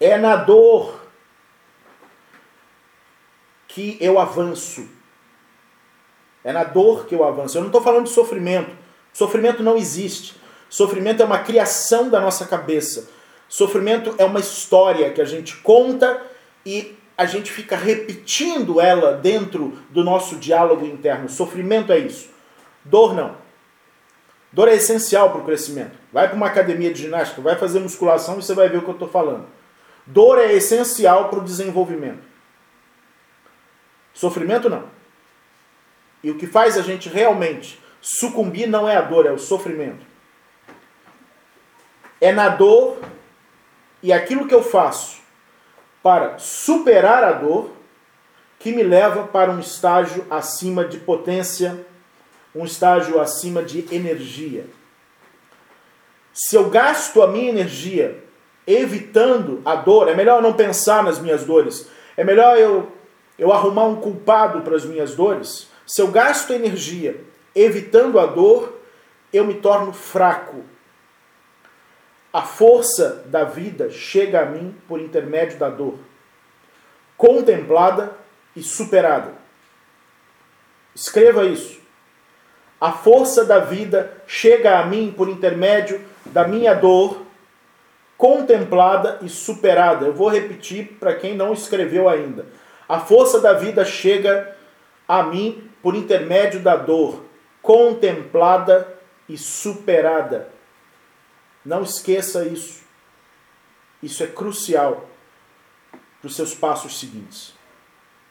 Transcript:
É na dor que eu avanço. É na dor que eu avanço. Eu não estou falando de sofrimento. Sofrimento não existe. Sofrimento é uma criação da nossa cabeça. Sofrimento é uma história que a gente conta e a gente fica repetindo ela dentro do nosso diálogo interno. Sofrimento é isso. Dor não. Dor é essencial para o crescimento. Vai para uma academia de ginástica, vai fazer musculação e você vai ver o que eu estou falando. Dor é essencial para o desenvolvimento. Sofrimento não. E o que faz a gente realmente sucumbir não é a dor, é o sofrimento. É na dor e aquilo que eu faço para superar a dor que me leva para um estágio acima de potência, um estágio acima de energia. Se eu gasto a minha energia evitando a dor, é melhor não pensar nas minhas dores, é melhor eu, eu arrumar um culpado para as minhas dores. Se eu gasto energia evitando a dor, eu me torno fraco, a força da vida chega a mim por intermédio da dor, contemplada e superada. Escreva isso. A força da vida chega a mim por intermédio da minha dor, contemplada e superada. Eu vou repetir para quem não escreveu ainda. A força da vida chega a mim por intermédio da dor, contemplada e superada. Não esqueça isso. Isso é crucial para os seus passos seguintes.